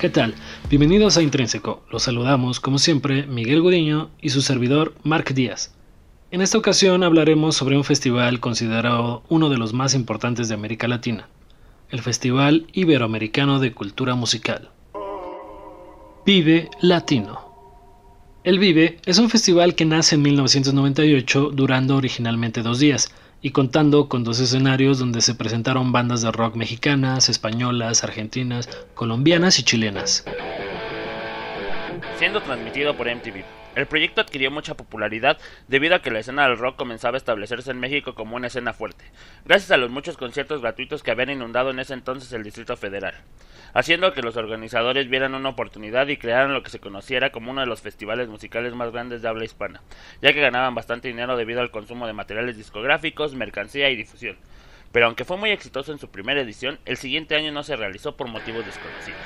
¿Qué tal? Bienvenidos a Intrínseco. Los saludamos, como siempre, Miguel Gudiño y su servidor, Mark Díaz. En esta ocasión hablaremos sobre un festival considerado uno de los más importantes de América Latina, el Festival Iberoamericano de Cultura Musical. Vive Latino. El Vive es un festival que nace en 1998 durando originalmente dos días y contando con dos escenarios donde se presentaron bandas de rock mexicanas, españolas, argentinas, colombianas y chilenas. Siendo transmitido por MTV. El proyecto adquirió mucha popularidad debido a que la escena del rock comenzaba a establecerse en México como una escena fuerte, gracias a los muchos conciertos gratuitos que habían inundado en ese entonces el Distrito Federal, haciendo que los organizadores vieran una oportunidad y crearan lo que se conociera como uno de los festivales musicales más grandes de habla hispana, ya que ganaban bastante dinero debido al consumo de materiales discográficos, mercancía y difusión. Pero aunque fue muy exitoso en su primera edición, el siguiente año no se realizó por motivos desconocidos.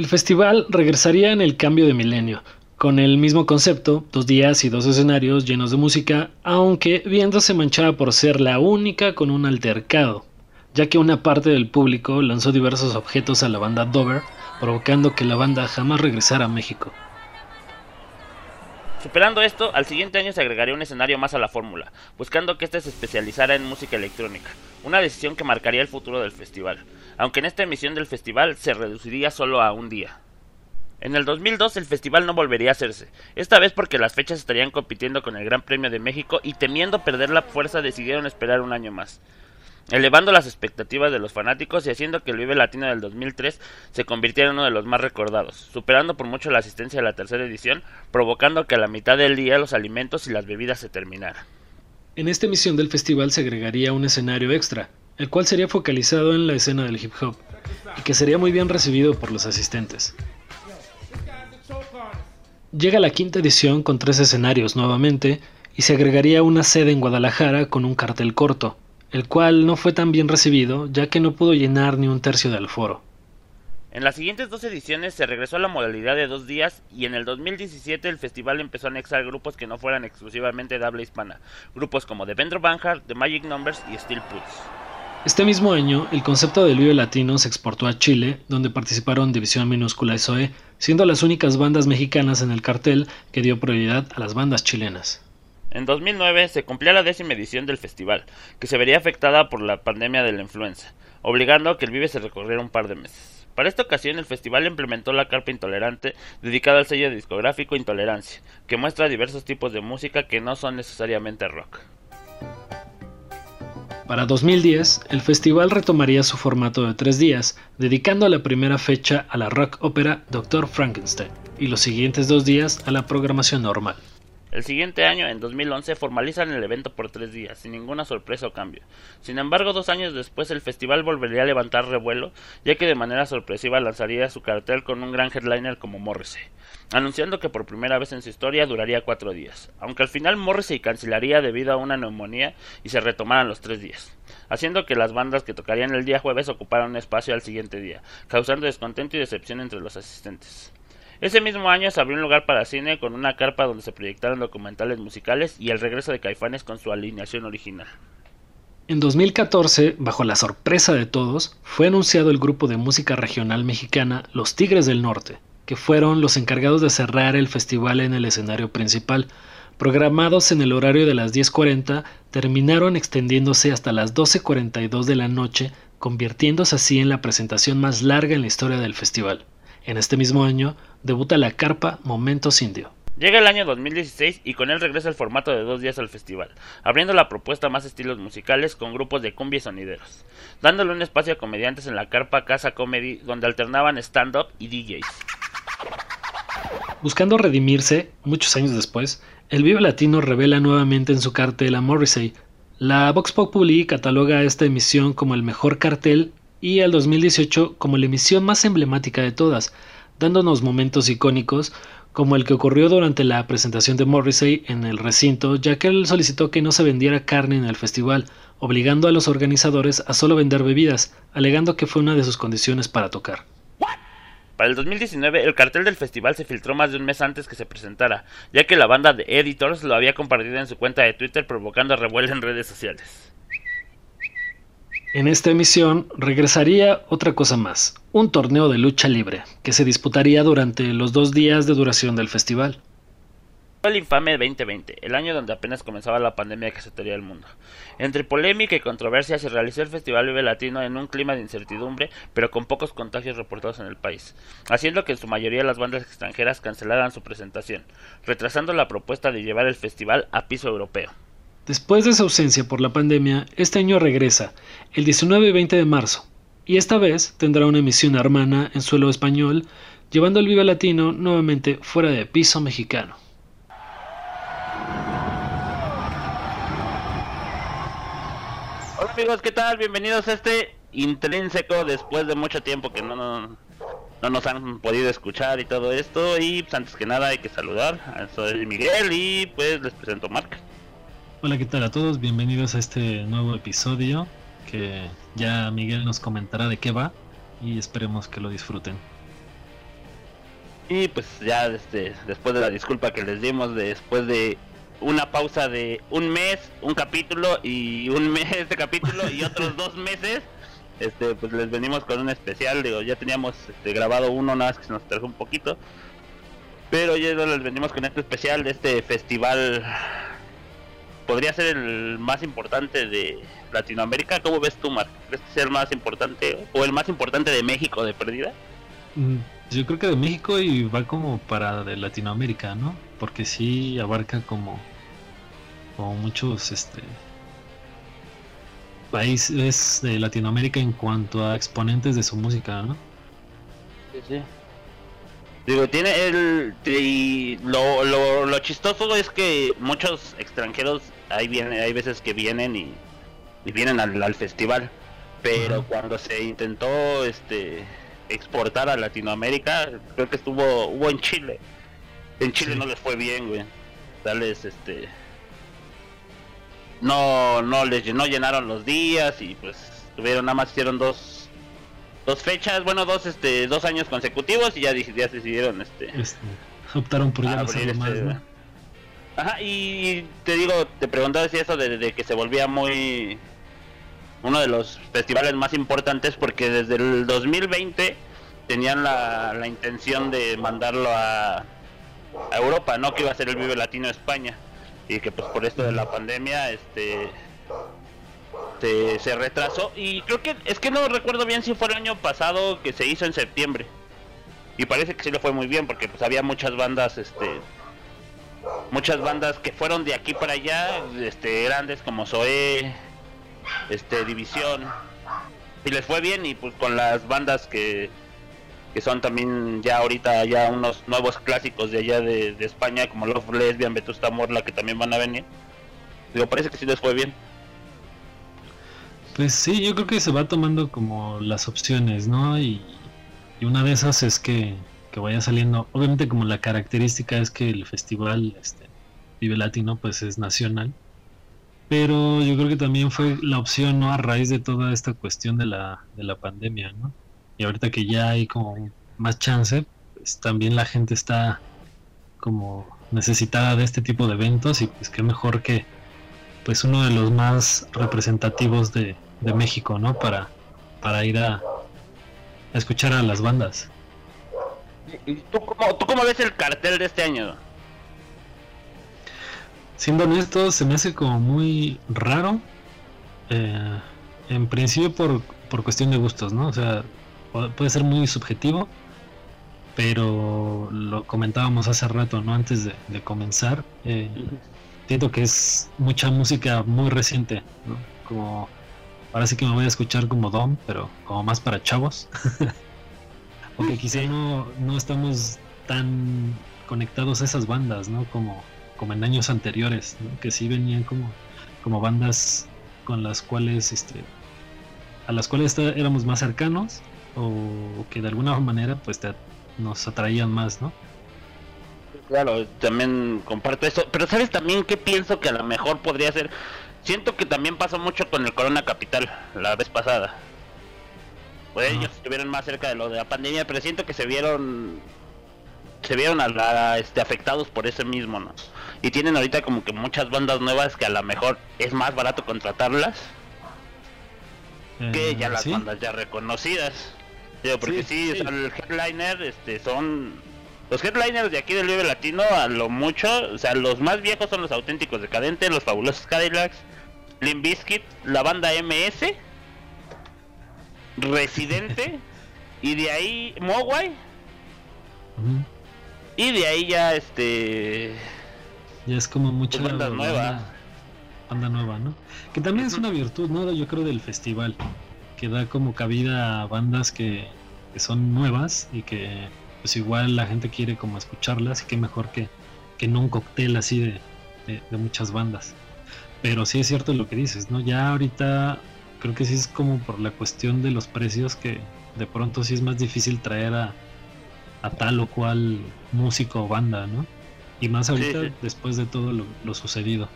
El festival regresaría en el cambio de milenio, con el mismo concepto, dos días y dos escenarios llenos de música, aunque viéndose manchada por ser la única con un altercado, ya que una parte del público lanzó diversos objetos a la banda Dover, provocando que la banda jamás regresara a México. Superando esto, al siguiente año se agregaría un escenario más a la fórmula, buscando que éste se especializara en música electrónica, una decisión que marcaría el futuro del festival, aunque en esta emisión del festival se reduciría solo a un día. En el 2002 el festival no volvería a hacerse, esta vez porque las fechas estarían compitiendo con el Gran Premio de México y temiendo perder la fuerza decidieron esperar un año más elevando las expectativas de los fanáticos y haciendo que el Vive Latino del 2003 se convirtiera en uno de los más recordados, superando por mucho la asistencia de la tercera edición, provocando que a la mitad del día los alimentos y las bebidas se terminaran. En esta emisión del festival se agregaría un escenario extra, el cual sería focalizado en la escena del hip hop, y que sería muy bien recibido por los asistentes. Llega la quinta edición con tres escenarios nuevamente, y se agregaría una sede en Guadalajara con un cartel corto, el cual no fue tan bien recibido ya que no pudo llenar ni un tercio del foro. En las siguientes dos ediciones se regresó a la modalidad de dos días y en el 2017 el festival empezó a anexar grupos que no fueran exclusivamente de habla hispana, grupos como The Vendor Banhart, The Magic Numbers y Steel Pulse. Este mismo año, el concepto del Vive Latino se exportó a Chile, donde participaron División Minúscula SOE, siendo las únicas bandas mexicanas en el cartel que dio prioridad a las bandas chilenas. En 2009 se cumplía la décima edición del festival, que se vería afectada por la pandemia de la influenza, obligando a que el Vive se recorriera un par de meses. Para esta ocasión el festival implementó la carpa intolerante dedicada al sello discográfico Intolerancia, que muestra diversos tipos de música que no son necesariamente rock. Para 2010, el festival retomaría su formato de tres días, dedicando la primera fecha a la rock ópera Dr. Frankenstein y los siguientes dos días a la programación normal. El siguiente año, en 2011, formalizan el evento por tres días, sin ninguna sorpresa o cambio. Sin embargo, dos años después el festival volvería a levantar revuelo, ya que de manera sorpresiva lanzaría su cartel con un gran headliner como Morrissey, anunciando que por primera vez en su historia duraría cuatro días, aunque al final Morrissey cancelaría debido a una neumonía y se retomaran los tres días, haciendo que las bandas que tocarían el día jueves ocuparan un espacio al siguiente día, causando descontento y decepción entre los asistentes. Ese mismo año se abrió un lugar para cine con una carpa donde se proyectaron documentales musicales y el regreso de Caifanes con su alineación original. En 2014, bajo la sorpresa de todos, fue anunciado el grupo de música regional mexicana Los Tigres del Norte, que fueron los encargados de cerrar el festival en el escenario principal. Programados en el horario de las 10.40, terminaron extendiéndose hasta las 12.42 de la noche, convirtiéndose así en la presentación más larga en la historia del festival. En este mismo año, debuta la carpa Momentos Indio. Llega el año 2016 y con él regresa el formato de dos días al festival, abriendo la propuesta más estilos musicales con grupos de cumbia y sonideros, dándole un espacio a comediantes en la carpa Casa Comedy donde alternaban stand-up y DJs. Buscando redimirse, muchos años después, el Vive Latino revela nuevamente en su cartel a Morrissey. La Vox Populi cataloga esta emisión como el mejor cartel y al 2018 como la emisión más emblemática de todas, dándonos momentos icónicos como el que ocurrió durante la presentación de Morrissey en el recinto, ya que él solicitó que no se vendiera carne en el festival, obligando a los organizadores a solo vender bebidas, alegando que fue una de sus condiciones para tocar. Para el 2019, el cartel del festival se filtró más de un mes antes que se presentara, ya que la banda de Editors lo había compartido en su cuenta de Twitter provocando revuelo en redes sociales. En esta emisión regresaría otra cosa más, un torneo de lucha libre, que se disputaría durante los dos días de duración del festival. El infame 2020, el año donde apenas comenzaba la pandemia que azotaría el mundo. Entre polémica y controversia se realizó el Festival Vive Latino en un clima de incertidumbre, pero con pocos contagios reportados en el país, haciendo que en su mayoría las bandas extranjeras cancelaran su presentación, retrasando la propuesta de llevar el festival a piso europeo. Después de su ausencia por la pandemia, este año regresa, el 19 y 20 de marzo, y esta vez tendrá una emisión hermana en suelo español, llevando el Vive Latino nuevamente fuera de piso mexicano. Hola amigos, ¿qué tal? Bienvenidos a este intrínseco después de mucho tiempo que no, no, nos han podido escuchar y todo esto. Y pues, antes que nada hay que saludar. Soy Miguel y pues les presento a Marc. Hola, ¿qué tal a todos? Bienvenidos a este nuevo episodio que ya Miguel nos comentará de qué va y esperemos que lo disfruten. Y pues ya este, después de la disculpa que les dimos después de una pausa de un mes, un capítulo y un mes de capítulo y otros dos meses. Este, pues les venimos con un especial, digo, ya teníamos este, grabado uno, nada más que se nos trajo un poquito. Pero ya les venimos con este especial de este festival. Podría ser el más importante de Latinoamérica. ¿Cómo ves tú, Mark? ¿Crees que sea el más importante o el más importante de México de perdida? Mm, yo creo que de México y va como para de Latinoamérica, ¿no? Porque sí abarca como muchos este, países de Latinoamérica en cuanto a exponentes de su música, ¿no? Sí, sí. Digo, tiene el... Y lo, lo, chistoso es que muchos extranjeros, hay, viene, hay veces que vienen y, vienen al, festival, pero cuando se intentó este exportar a Latinoamérica, creo que estuvo hubo en Chile. En Chile no les fue bien, güey. Darles este no no les no llenaron los días y pues tuvieron nada más hicieron dos dos fechas bueno dos este dos años consecutivos y ya, ya decidieron este, este optaron por ya este, más ajá y te digo te preguntaba si eso de, que se volvía muy uno de los festivales más importantes porque desde el 2020 tenían la, la intención de mandarlo a, a Europa no que iba a ser el Vive Latino España. Y que pues por esto de la pandemia este se, retrasó. Y creo que es que no recuerdo bien si fue el año pasado que se hizo en septiembre. Y parece que sí le fue muy bien porque pues había muchas bandas este muchas bandas que fueron de aquí para allá este grandes como Zoe este División y les fue bien y pues con las bandas que que son también ya ahorita ya unos nuevos clásicos de allá de, España, como Love Lesbian, Vetusta Morla, que también van a venir. Digo, parece que sí les fue bien. Pues sí, yo creo que se va tomando como las opciones, ¿no? Y, una de esas es que, que, vaya saliendo, obviamente como la característica es que el festival este, Vive Latino pues es nacional, pero yo creo que también fue la opción, ¿no? A raíz de toda esta cuestión de la, de la pandemia, ¿no? y ahorita que ya hay como más chance, pues también la gente está como necesitada de este tipo de eventos y pues qué mejor que pues uno de los más representativos de, México, ¿no? Para, para ir a, escuchar a las bandas. ¿Y tú cómo, tú cómo ves el cartel de este año? Siendo honesto, se me hace como muy raro. Eh, en principio por, por cuestión de gustos, ¿no? O sea, puede ser muy subjetivo, pero lo comentábamos hace rato, ¿no? Antes de, comenzar, eh, siento que es mucha música muy reciente, ¿no? Como, ahora sí que me voy a escuchar como Dom, pero como más para chavos. Porque quizá no, no estamos tan conectados a esas bandas, ¿no? Como, como en años anteriores, que sí venían como, como bandas con las cuales, este, a las cuales éramos más cercanos o que de alguna manera pues nos atraían más, ¿no? Claro, también comparto eso, pero sabes también que pienso que a lo mejor podría ser, siento que también pasó mucho con el Corona Capital la vez pasada. Pues ellos estuvieron más cerca de lo de la pandemia, pero siento que se vieron se vieron a, este, afectados por ese mismo, ¿no? Y tienen ahorita como que muchas bandas nuevas que a lo mejor es más barato contratarlas que ya las bandas ya reconocidas. porque sí, el headliner este, son los headliners de aquí del Vive Latino, a lo mucho, o sea, los más viejos son los auténticos decadentes, los fabulosos Cadillacs, Limp Bizkit, la banda MS, Residente, y de ahí Mogwai. Y de ahí ya este. Ya es como mucha banda nueva. Banda, nueva, ¿no? Que también es una virtud, ¿no? Yo creo del festival. Que da como cabida a bandas que, que son nuevas y que pues igual la gente quiere como escucharlas y qué mejor que, que no un cóctel así de, de, muchas bandas. Pero sí es cierto lo que dices, ¿no? Ya ahorita creo que sí es como por la cuestión de los precios que de pronto sí es más difícil traer a, a tal o cual músico o banda, ¿no? Y más ahorita después de todo lo, lo sucedido.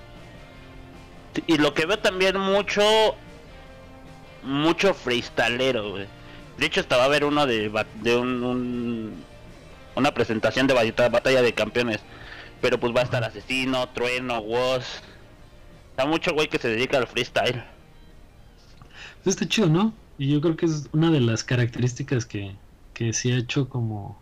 Y lo que veo también mucho, mucho freestalero, güey. De hecho, estaba a ver uno de, de un una presentación de batalla de campeones. Pero pues va a estar Asesino, Trueno, Woz. Está mucho güey que se dedica al freestyle. Pues está chido, ¿no? Y yo creo que es una de las características que, que sí ha hecho como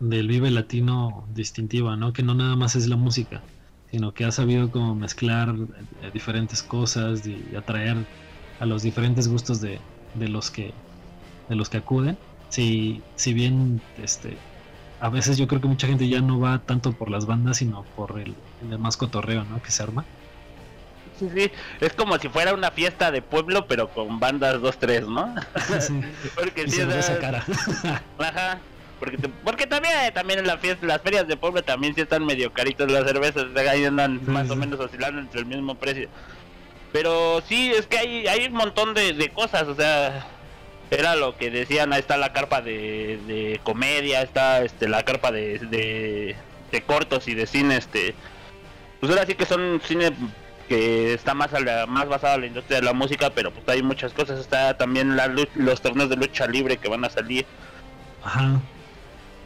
del Vive Latino distintiva, ¿no? Que no nada más es la música, sino que ha sabido como mezclar eh, diferentes cosas y atraer a los diferentes gustos de, de los que de los que acuden. Si, si bien este a veces yo creo que mucha gente ya no va tanto por las bandas, sino por el, el más cotorreo, ¿no? Que se arma. Sí, sí, es como si fuera una fiesta de pueblo, pero con bandas 2-3, ¿no? Sí. porque si esa cara. Ajá. Porque, porque también, también en la fiesta, las ferias de pueblo también sí están medio caritos las cervezas, ahí andan más o menos oscilando entre el mismo precio. Pero sí, es que hay, hay un montón de, de cosas, o sea, era lo que decían, ahí está la carpa de, comedia, está este la carpa de, de, cortos y de cine, este pues ahora sí que son cine que está más a la, más basado en la industria de la música, pero pues hay muchas cosas, está también la, los torneos de lucha libre que van a salir. Ajá.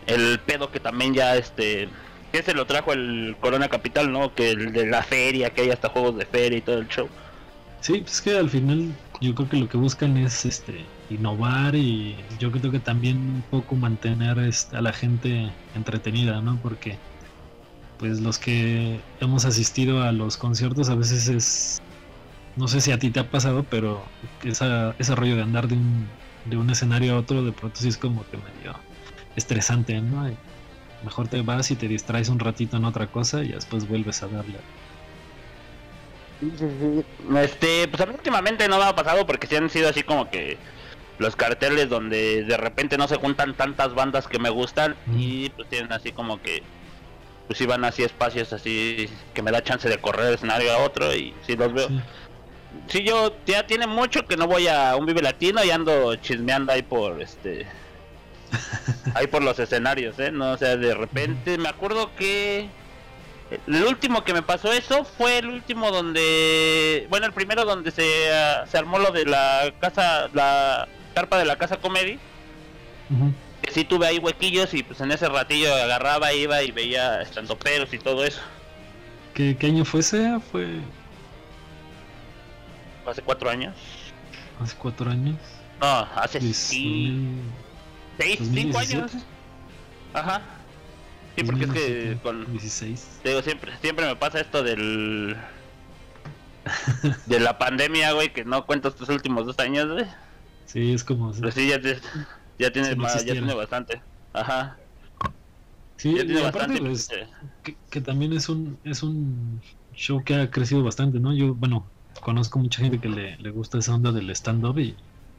El pedo que también ya este que se lo trajo el Corona Capital, ¿no? Que el de la feria, que hay hasta juegos de feria y todo el show. Sí, pues que al final yo creo que lo que buscan es este innovar y yo creo que también un poco mantener este, a la gente entretenida, ¿no? Porque pues los que hemos asistido a los conciertos a veces es no sé si a ti te ha pasado, pero esa, ese rollo de andar de un, de un escenario a otro de pronto sí es como que medio estresante, ¿no? mejor te vas y te distraes un ratito en otra cosa y después vuelves a darle. Este, pues a mí últimamente no me ha pasado porque sí han sido así como que los carteles donde de repente no se juntan tantas bandas que me gustan y pues tienen así como que pues iban así espacios así que me da chance de correr de escenario a otro y si los veo. Sí. yo ya tiene mucho que no voy a un Vive Latino y ando chismeando ahí por este ahí por los escenarios, eh, no, o sea, de repente me acuerdo que el último que me pasó eso fue el último donde, bueno, el primero donde se, se armó lo de la casa, la carpa de la casa comedy. Que sí tuve ahí huequillos y pues en ese ratillo agarraba, iba y veía peros y todo eso. ¿Qué, año fue ese? Fue... Hace cuatro años. ¿Hace cuatro años? No, hace sí, seis, cinco años. Ajá. Sí, porque es que con 16. digo, siempre siempre me pasa esto del de la pandemia, güey, que no cuento estos últimos dos años, güey. Sí, es como Pero sí ya, ya tiene más, ya tiene bastante. Ajá. Sí, ya tiene bastante, pues, que, también es un es un show que ha crecido bastante, ¿no? Yo, bueno, conozco mucha gente que le, le gusta esa onda del stand-up y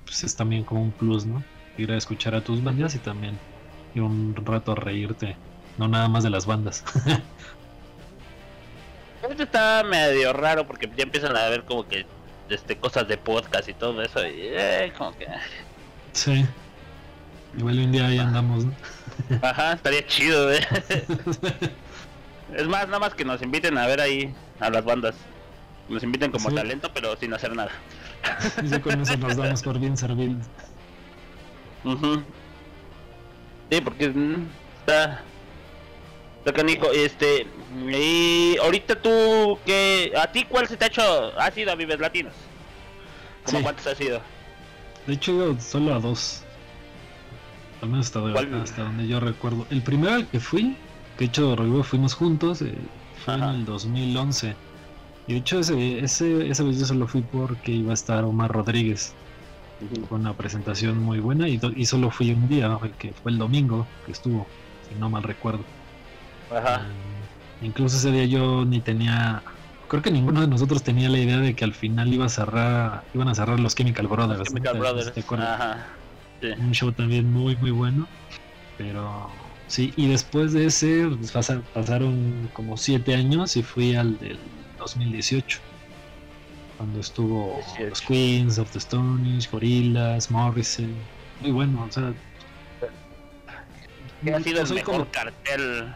pues es también como un plus, ¿no? Ir a escuchar a tus bandas y también ir un rato a reírte no nada más de las bandas. Esto está medio raro porque ya empiezan a ver como que este cosas de podcast y todo eso y eh, como que sí igual un día ahí andamos ¿no? ajá estaría chido ¿eh? es más nada más que nos inviten a ver ahí a las bandas nos inviten como talento pero sin hacer nada y con eso nos damos por bien servidos sí porque mm, está canijo, este, y ahorita tú, que ¿a ti cuál se te ha hecho? ¿Has ido a Vives Latinos? ¿Cómo cuántos has ido? De hecho, solo a dos. Al menos hasta, hasta, donde yo recuerdo. El primero al que fui, que de hecho Rodrigo fuimos juntos, eh, fue en el 2011. Y de hecho ese, ese, esa vez yo solo fui porque iba a estar Omar Rodríguez. Con una presentación muy buena y, y solo fui un día, que fue el domingo que estuvo, si no mal recuerdo. Ajá. Eh, incluso ese día yo ni tenía creo que ninguno de nosotros tenía la idea de que al final iba a cerrar, iban a cerrar los Chemical Brothers. Chemical Brothers. Ajá. Un show también muy muy bueno. Pero sí, y después de ese pues, pasaron como siete años y fui al del 2018. Cuando estuvo los Queens of the Stonish, Gorillaz, Morrison. Muy bueno, o sea. ha sido el mejor cartel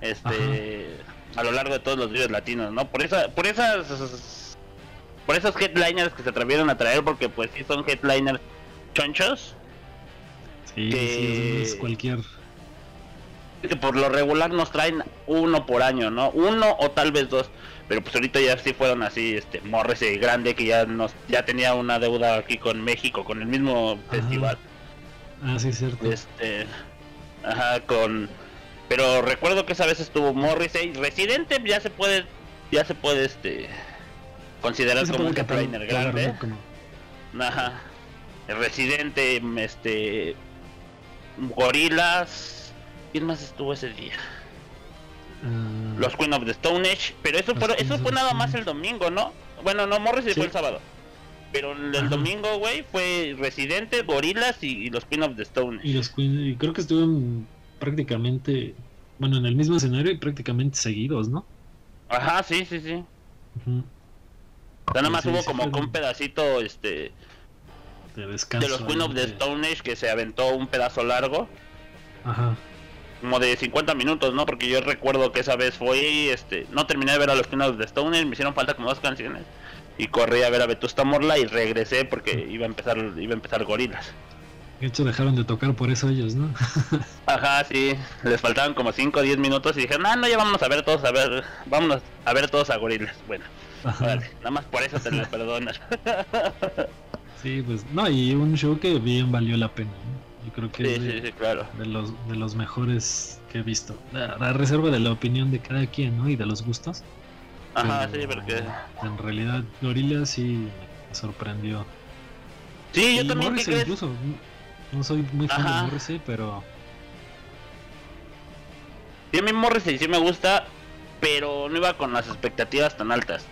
este a lo largo de todos los videos latinos, ¿no? Por esa, por esas por esos headliners que se atrevieron a traer porque pues sí son headliners chonchos. Sí, sí es cualquier que por lo regular nos traen uno por año, ¿no? Uno o tal vez dos. Pero pues ahorita ya sí fueron así, este, Morrissey grande que ya nos, ya tenía una deuda aquí con México, con el mismo festival. Ah, sí, cierto. Este, ajá, con, pero recuerdo que esa vez estuvo Morrissey, Residente ya se puede, ya se puede, este, considerar como un headliner grande. Ajá. Residente, este, Gorilas, ¿Quién más estuvo ese día? Mm. Los Queen of the Stone Age. Pero eso fue, eso fue nada más el domingo, ¿no? Bueno, no, Morris fue el sábado. Pero el domingo, güey, fue Residente, Gorilas y, los Queen of the Stone Age. Y los Queen, y creo que estuvieron prácticamente, bueno, en el mismo escenario y prácticamente seguidos, ¿no? Ajá, sí, sí, sí. nada más hubo como un pedacito, este... De descanso. De los Queen of the Stone Age que se aventó un pedazo largo. Ajá como de 50 minutos, ¿no? Porque yo recuerdo que esa vez fue, este, no terminé de ver a los Kingdoms de Stoner, me hicieron falta como dos canciones y corrí a ver a Vetusta Morla y regresé porque iba a empezar, iba a empezar Gorilas. De hecho dejaron de tocar por eso ellos, ¿no? Ajá, sí, les faltaban como 5 o 10 minutos y dije, no, no, ya vámonos a ver todos, a ver, vámonos a ver todos a Gorilas. Bueno, vale, nada más por eso te lo perdonas. sí, pues, no, y un show que bien valió la pena, ¿no? Yo creo que es de, de, los, de los mejores que he visto. La, reserva de la opinión de cada quien, ¿no? Y de los gustos. Ajá, sí, porque. En realidad, Gorilla sí me sorprendió. Sí, yo también. Morrissey, incluso. No soy muy fan de Morrissey, pero. Sí, a mí Morrissey sí me gusta, pero no iba con las expectativas tan altas.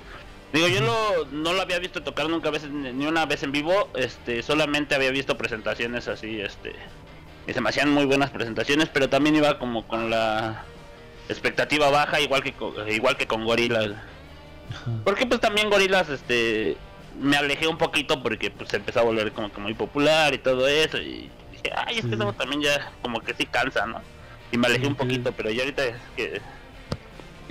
Digo, yo lo, no lo había visto tocar nunca vez, ni una vez en vivo, este, solamente había visto presentaciones así, este, y se me hacían muy buenas presentaciones, pero también iba como con la expectativa baja, igual que con, igual que con Gorilas. Porque pues también Gorilas, este, me alejé un poquito porque pues se empezó a volver como que muy popular y todo eso, y dije, ay, es que también ya como que sí cansa, ¿no? Y me alejé un poquito, pero ya ahorita es que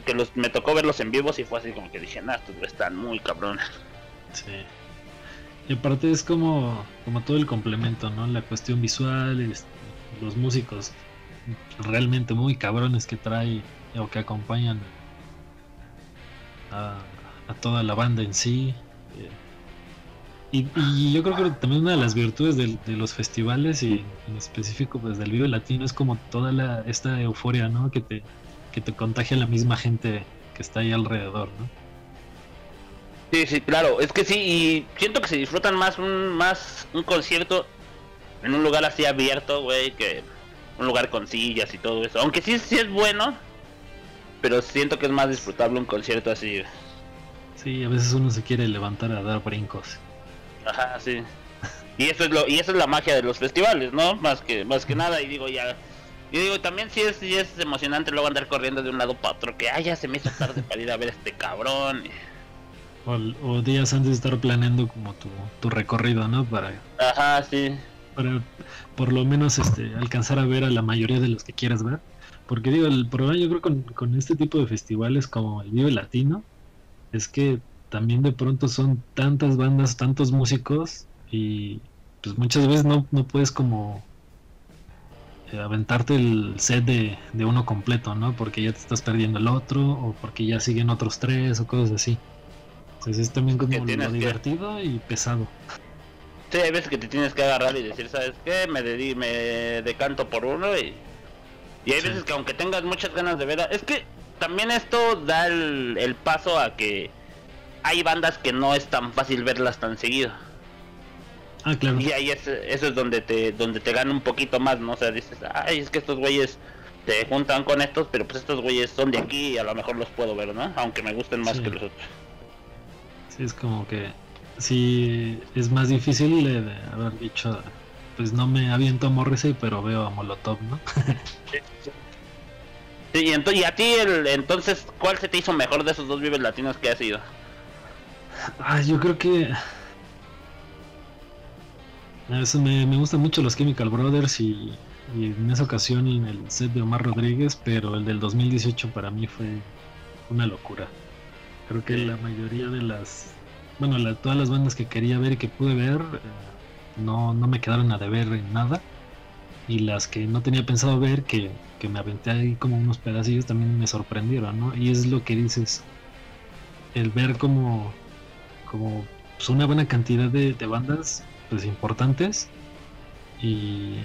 que los me tocó verlos en vivo y fue así como que dije, nah, estos están muy cabrones. Sí. Y aparte es como, como todo el complemento, ¿no? La cuestión visual, los músicos realmente muy cabrones que trae o que acompañan a, toda la banda en sí. Y, y, yo creo que también una de las virtudes de, los festivales y en específico pues del Vive Latino es como toda la, esta euforia, ¿no? Que te, que te contagia la misma gente que está ahí alrededor, ¿no? Sí, sí, claro, es que sí, y siento que se disfrutan más un, más un concierto en un lugar así abierto, güey, que un lugar con sillas y todo eso. Aunque sí, sí es bueno, pero siento que es más disfrutable un concierto así. Sí, a veces uno se quiere levantar a dar brincos. Ajá, sí. Y eso es lo y eso es la magia de los festivales, ¿no? Más que más que nada y digo ya y digo, también sí es, sí es emocionante luego andar corriendo de un lado para otro, que ay, ya se me hizo tarde para ir a ver a este cabrón. O, días antes de estar planeando como tu, tu recorrido, ¿no? Para, Ajá, sí. Para por lo menos este alcanzar a ver a la mayoría de los que quieras ver. Porque digo, el problema yo creo con, con este tipo de festivales como el Vive Latino es que también de pronto son tantas bandas, tantos músicos y pues muchas veces no, no puedes como eh, aventarte el set de, uno completo, ¿no? Porque ya te estás perdiendo el otro, o porque ya siguen otros tres, o cosas así. Entonces es también como lo divertido y pesado. Sí, hay veces que te tienes que agarrar y decir, ¿sabes qué? Me, dedi me decanto por uno y... Y hay veces que aunque tengas muchas ganas de ver... Es que también esto da el, el paso a que hay bandas que no es tan fácil verlas tan seguido. Ah, claro. Y ahí es, eso es donde te, donde te gana un poquito más, ¿no? O sea, dices, ay, es que estos güeyes te juntan con estos, pero pues estos güeyes son de aquí y a lo mejor los puedo ver, ¿no? Aunque me gusten más que los otros. Sí, es como que sí es más difícil de, haber dicho, pues no me aviento a Morrissey, pero veo a Molotov, ¿no? sí, y, y a ti, el, entonces, ¿cuál se te hizo mejor de esos dos vives latinos que has ido? Ah, yo creo que eso me, me gustan mucho los Chemical Brothers y, en esa ocasión el set de Omar Rodríguez, pero el del 2018 para mí fue una locura. Creo que la mayoría de las, bueno, todas las bandas que quería ver y que pude ver, eh, no, no me quedaron a deber en nada. Y las que no tenía pensado ver, que, que me aventé ahí como unos pedacillos, también me sorprendieron, ¿no? Y es lo que dices, el ver como, como pues, una buena cantidad de bandas importantes y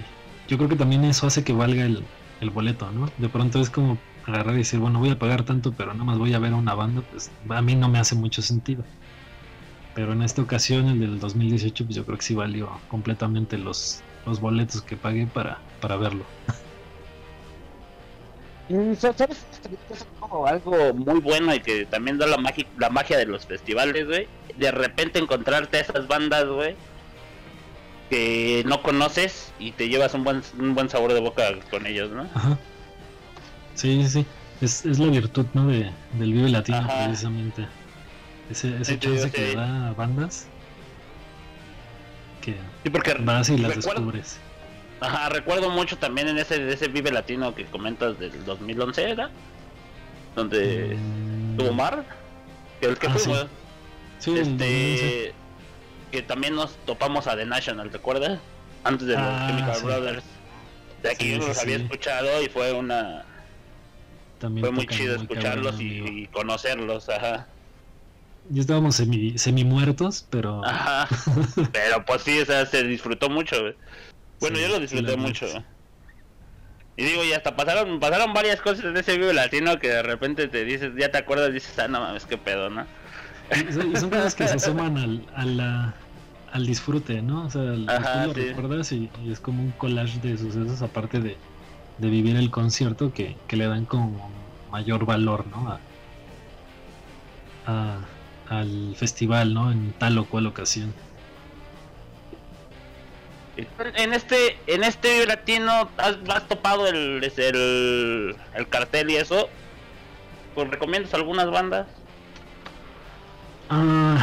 yo creo que también eso hace que valga el, el, boleto, ¿no? De pronto es como agarrar y decir, bueno, voy a pagar tanto, pero nada más voy a ver a una banda, pues a mí no me hace mucho sentido. Pero en esta ocasión, el del 2018, pues yo creo que sí valió completamente los, los boletos que pagué para, para verlo. ¿Sabes? algo muy bueno y que también da la magia, la magia de los festivales, güey. De repente encontrarte esas bandas, güey, que no conoces y te llevas un buen, un buen sabor de boca con ellos, ¿no? Ajá. Sí, sí, es, es la virtud, ¿no? De, del Vive Latino, precisamente. Ese, ese chance que da a bandas que sí, porque vas y las descubres. Ajá, recuerdo mucho también en ese, ese Vive Latino que comentas del 2011, ¿era? Donde mm. tuvo Mar, que el que ah, fue, sí. este, que también nos topamos a The National, ¿te acuerdas? Antes de los ah, Chemical Brothers. De aquí yo los había escuchado y fue una. También fue muy chido escucharlos y, conocerlos, ajá. Ya estábamos semi, semi muertos, pero. Ajá. pero pues sí, o sea, se disfrutó mucho. Bueno, yo lo disfruté mucho. Y digo, y hasta pasaron pasaron varias cosas en ese video latino que de repente te dices, ya te acuerdas, dices, ah, no mames, qué pedo, ¿no? Son, son cosas que se asoman al, al, al disfrute, ¿no? O sea, lo recuerdas y, es como un collage de sucesos aparte de, de vivir el concierto que, que, le dan como mayor valor, ¿no? A, al festival, ¿no? En tal o cual ocasión. En este, en este latino, ¿has, has topado el, el, el cartel y eso? ¿Pues recomiendas algunas bandas? Ah,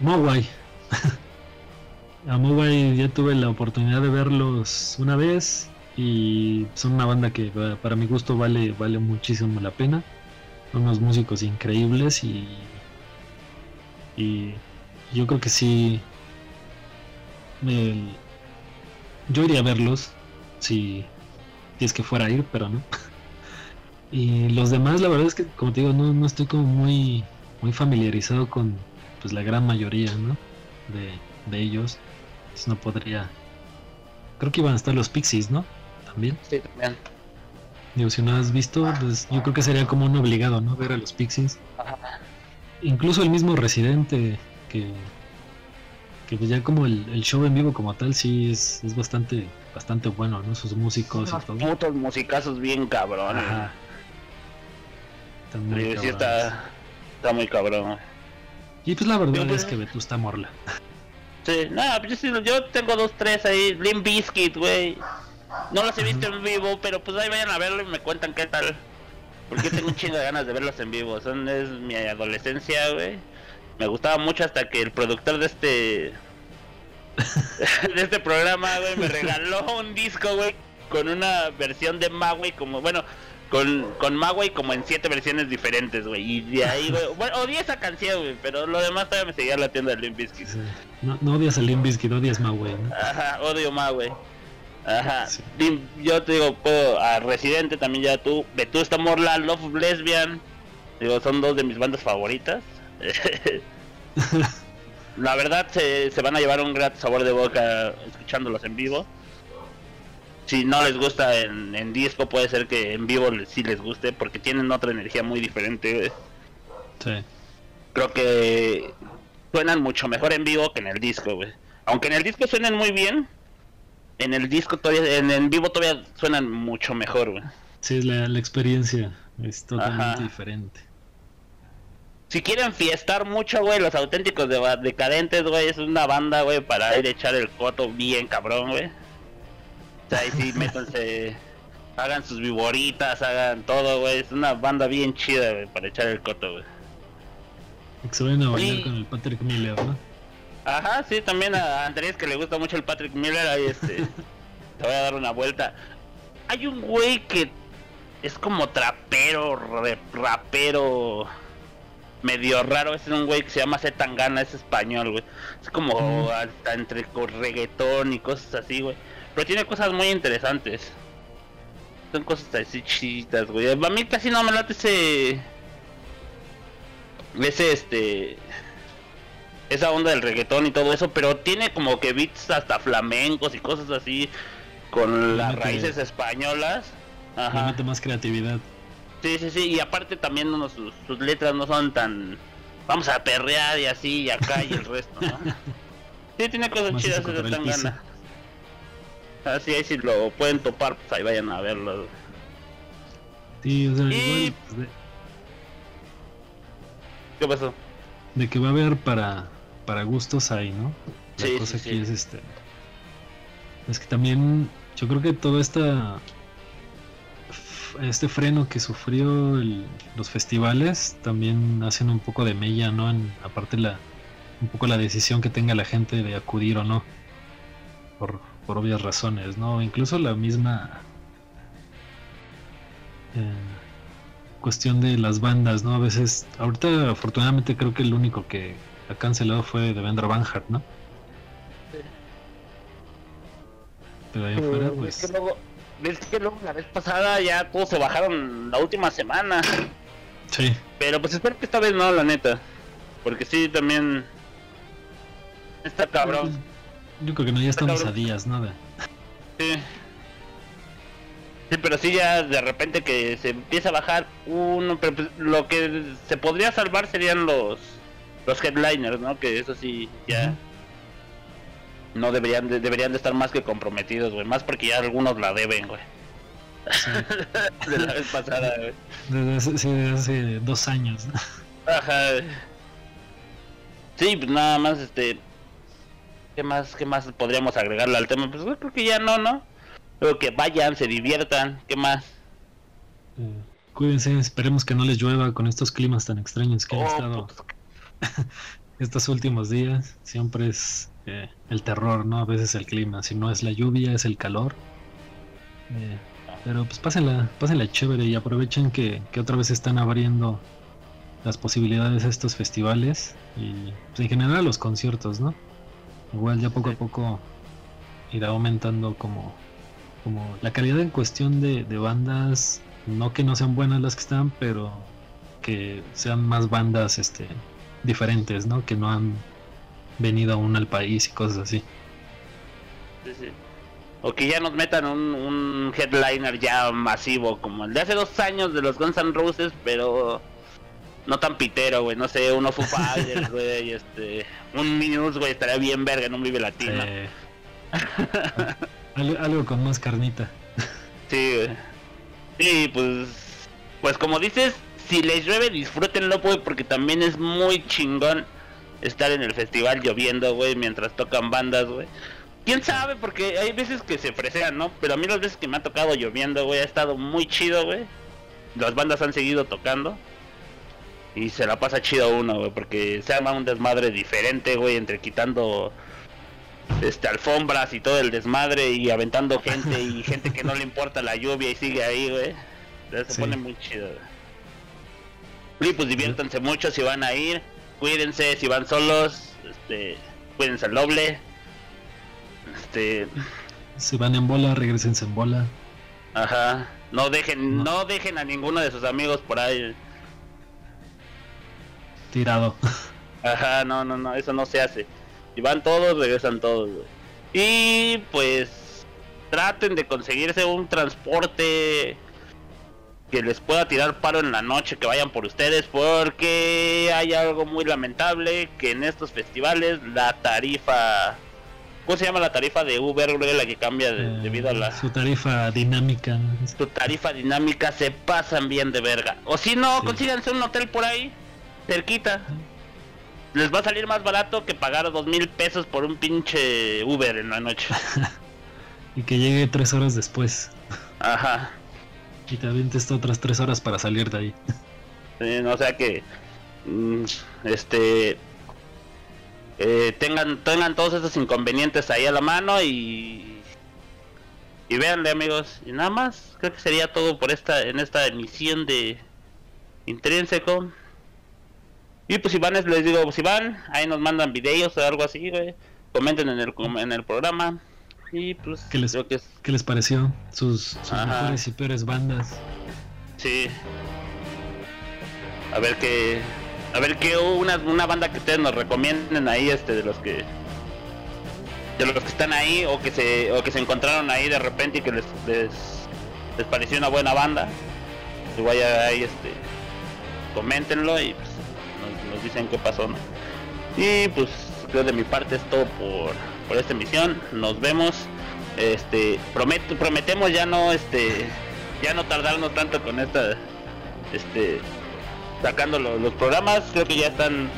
Mogwai. A Mogwai ya tuve la oportunidad de verlos una vez y son una banda que para mi gusto vale, vale muchísimo la pena. Son unos músicos increíbles y, y yo creo que sí. yo iría a verlos si, si es que fuera a ir, pero no. Y los demás, la verdad es que, como te digo, no, no estoy como muy muy familiarizado con pues la gran mayoría ¿no? de, ellos. Pues no podría. Creo que iban a estar los Pixies, ¿no? También. Sí, también. Digo, si no has visto, pues yo creo que sería como un obligado, ¿no? Ver a los Pixies. Incluso el mismo Residente, que, que ya como el, show en vivo como tal, sí es, es bastante bastante bueno, ¿no? Sus músicos y todo. Putos musicazos bien cabrones. Ajá. También está, Está muy cabrón. Y pues la verdad es que Vetusta Morla. Sí, no, pues yo, yo tengo dos, tres ahí. Limp Biscuit, güey. No los he visto en vivo, pero pues ahí vayan a verlo y me cuentan qué tal. Porque tengo un chingo de ganas de verlos en vivo. Son es mi adolescencia, güey. Me gustaba mucho hasta que el productor de este de este programa, güey, me regaló un disco, güey, con una versión de Magui como, bueno, con, con Magway como en siete versiones diferentes, güey. Y de ahí, güey. Bueno, odié esa canción, güey. Pero lo demás todavía me seguía la tienda de Limp Bizkit. No, no odias a Limp Bizkit, odias Magway, ¿no? Ajá, odio Magway. Ajá. Yo te digo, puedo. A Residente también ya tú. Vetusta Morla, Love Lesbian. Digo, son dos de mis bandas favoritas. la verdad se, se van a llevar un gran sabor de boca escuchándolos en vivo. Si no les gusta en, en disco, puede ser que en vivo les, sí les guste, porque tienen otra energía muy diferente. Sí. Creo que suenan mucho mejor en vivo que en el disco, güey. Aunque en el disco suenan muy bien, en el disco todavía, en, en vivo todavía suenan mucho mejor, güey. Sí, la, la experiencia es totalmente Ajá. diferente. Si quieren fiestar mucho, güey, los auténticos de decadentes, güey, es una banda, güey, para ir a echar el coto bien cabrón, güey. O sea, ahí sí, métanse, hagan sus viboritas, hagan todo, güey. Es una banda bien chida, güey, para echar el coto, güey. Se vayan a bailar Sí. con el Patrick Miller, ¿no? Ajá, sí, también a Andrés que le gusta mucho el Patrick Miller, ahí este, te voy a dar una vuelta. Hay un güey que es como trapero, rapero, medio raro, es un güey que se llama Z Tangana, es español, güey. Es como hasta entre reggaetón y cosas así, güey. Pero tiene cosas muy interesantes. Son cosas así chidas, güey. A mí casi no me late ese... Ese, este esa onda del reggaetón y todo eso, pero tiene como que beats hasta flamencos y cosas así con las raíces españolas. Ajá. mete más creatividad. Sí, sí, sí, y aparte también no, sus, sus letras no son tan vamos a perrear y así y acá y el resto, ¿no? Sí, tiene cosas Más chidas el piso. Tangana. Así ahí si lo pueden topar, pues ahí vayan a verlo. Sí, o sea, Y- igual pues, de, ¿Qué pasó? de que va a haber para, para gustos ahí, ¿no? La Sí, cosa sí, aquí sí. es este. Es que también yo creo que todo esta este freno que sufrió el- los festivales también hacen un poco de mella, ¿no? En, aparte la un poco la decisión que tenga la gente de acudir o no. Por, por obvias razones, ¿no? Incluso la misma eh, cuestión de las bandas, ¿no? A veces, ahorita afortunadamente creo que el único que ha cancelado fue Devendra Banhart, ¿no? Pero ahí afuera, Es pues, que luego, es que luego la vez pasada ya todos se bajaron la última semana. sí, Pero pues espero que esta vez no, la neta. Porque sí, también. Está cabrón. Yo creo que no, ya estamos a días, ¿no? De- Sí. Sí, pero sí, ya de repente que se empieza a bajar uno. Pero pues, lo que se podría salvar serían los. Los headliners, ¿no? Que eso sí, ya. No deberían de, deberían de estar más que comprometidos, güey. Más porque ya algunos la deben, güey. sí, De la vez pasada, güey. desde hace, sí, desde hace dos años, ¿no? Ajá. Sí, pues nada más, este. ¿Qué más, qué más podríamos agregarle al tema? Pues yo creo que ya no, ¿no? Creo que vayan, se diviertan, ¿qué más? Eh, cuídense, esperemos que no les llueva con estos climas tan extraños que han Oh, estado puto. estos últimos días. Siempre es eh, el terror, ¿no? A veces el clima, si no es la lluvia, es el calor. Eh, pero pues pásenla, pásenla chévere y aprovechen que, que otra vez están abriendo las posibilidades a estos festivales y pues, en general a los conciertos, ¿no? Igual ya poco a poco irá aumentando como, como la calidad en cuestión de, de bandas, no que no sean buenas las que están, pero que sean más bandas este diferentes, ¿no? Que no han venido aún al país y cosas así. Sí, sí. O que ya nos metan un, un headliner ya masivo, como el de hace dos años de los Guns N' Roses, pero no tan pitero, güey. No sé, uno Foo Fighters, güey, este. Un Minus, güey, estaría bien verga en un Vive Latino. Eh, algo, algo con más carnita. Sí, güey. Sí, pues. Pues como dices, si les llueve, disfrútenlo, güey, porque también es muy chingón estar en el festival lloviendo, güey, mientras tocan bandas, güey. Quién sabe, porque hay veces que se fresean, ¿no? Pero a mí las veces que me ha tocado lloviendo, güey, ha estado muy chido, güey. Las bandas han seguido tocando. Y se la pasa chido uno, güey, porque se arma un desmadre diferente, güey, entre quitando este alfombras y todo el desmadre y aventando gente y gente que no le importa la lluvia y sigue ahí, güey. Entonces Se pone muy chido. güey. Y pues diviértanse mucho si van a ir, cuídense si van solos, este, cuídense al doble. Este, Si van en bola, regresense en bola. ajá, no dejen No. no dejen a ninguno de sus amigos por ahí. Tirado. Ajá, no, no, no, eso no se hace. Y van todos, regresan todos, güey. Y pues traten de conseguirse un transporte que les pueda tirar paro en la noche, que vayan por ustedes, porque hay algo muy lamentable, que en estos festivales la tarifa... ¿Cómo se llama la tarifa de Uber, La que cambia Eh, debido a la... Su tarifa dinámica. Su tarifa dinámica se pasan bien de verga. O si no, Sí. consíganse un hotel por ahí, cerquita. Les va a salir más barato que pagar dos mil pesos por un pinche Uber en la noche. Y que llegue tres horas después. Ajá. Y te avientes otras tres horas para salir de ahí. Sí, no, o sea que mm, este eh, tengan tengan todos esos inconvenientes ahí a la mano y y véanle amigos y nada más creo que sería todo por esta en esta emisión de intrínseco y pues si van les digo si van ahí nos mandan videos o algo así güey comenten en el en el programa y pues ¿Qué les- creo que es- ¿Qué les pareció? Sus, mejores y peores bandas. Sí. A ver qué. A ver qué una, una banda que ustedes nos recomienden ahí, este, de los que. De los que están ahí o que se o que se encontraron ahí de repente y que les les, les pareció una buena banda. Vaya ahí, este. Coméntenlo y pues, dicen qué pasó, ¿no? Y pues creo de mi parte es todo por, por esta emisión. Nos vemos. Este, prometo, prometemos ya no este ya no tardarnos tanto con esta este sacando lo- los programas creo que ya están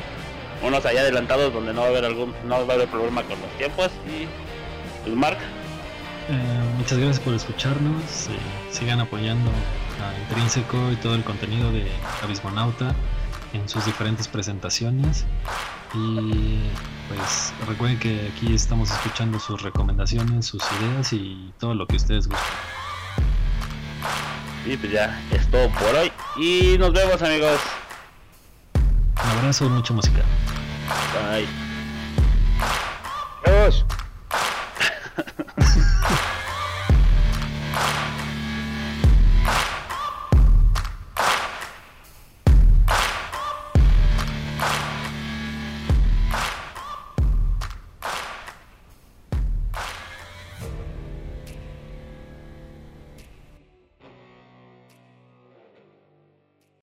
unos allá adelantados donde no va a haber algún no va a haber problema con los tiempos y pues Mark Eh, muchas gracias por escucharnos. eh, sigan apoyando a Intrínseco y todo el contenido de Abismonauta en sus diferentes presentaciones. Y pues recuerden que aquí estamos escuchando sus recomendaciones, sus ideas y todo lo que ustedes gusten. Y pues ya, es todo por hoy. Y nos vemos amigos. Un abrazo, mucha música. Bye. Adiós.